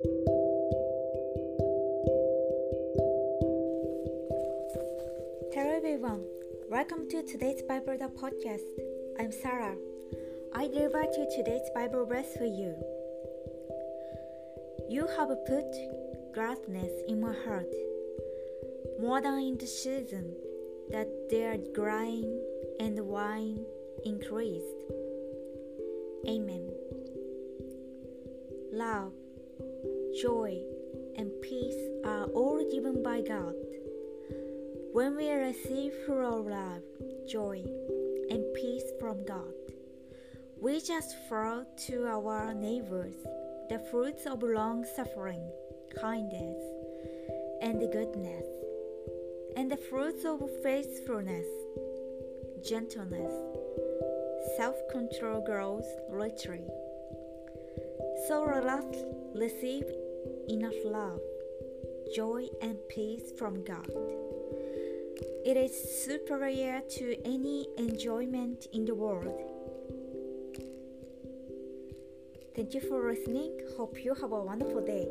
Hello everyone, welcome to today's Bible the podcast. I'm Sarah. I deliver to today's Bible verse for you. You have put gladness in my heart, more than in the season that their grain and wine increased. Amen. Love, joy, and peace are all given by God. When we receive full love, joy, and peace from God, we just throw to our neighbors the fruits of long suffering, kindness, and goodness, and the fruits of faithfulness, gentleness, self control grows richly. So let us receive enough love, joy, and peace from God. It is superior to any enjoyment in the world. Thank you for listening. Hope you have a wonderful day.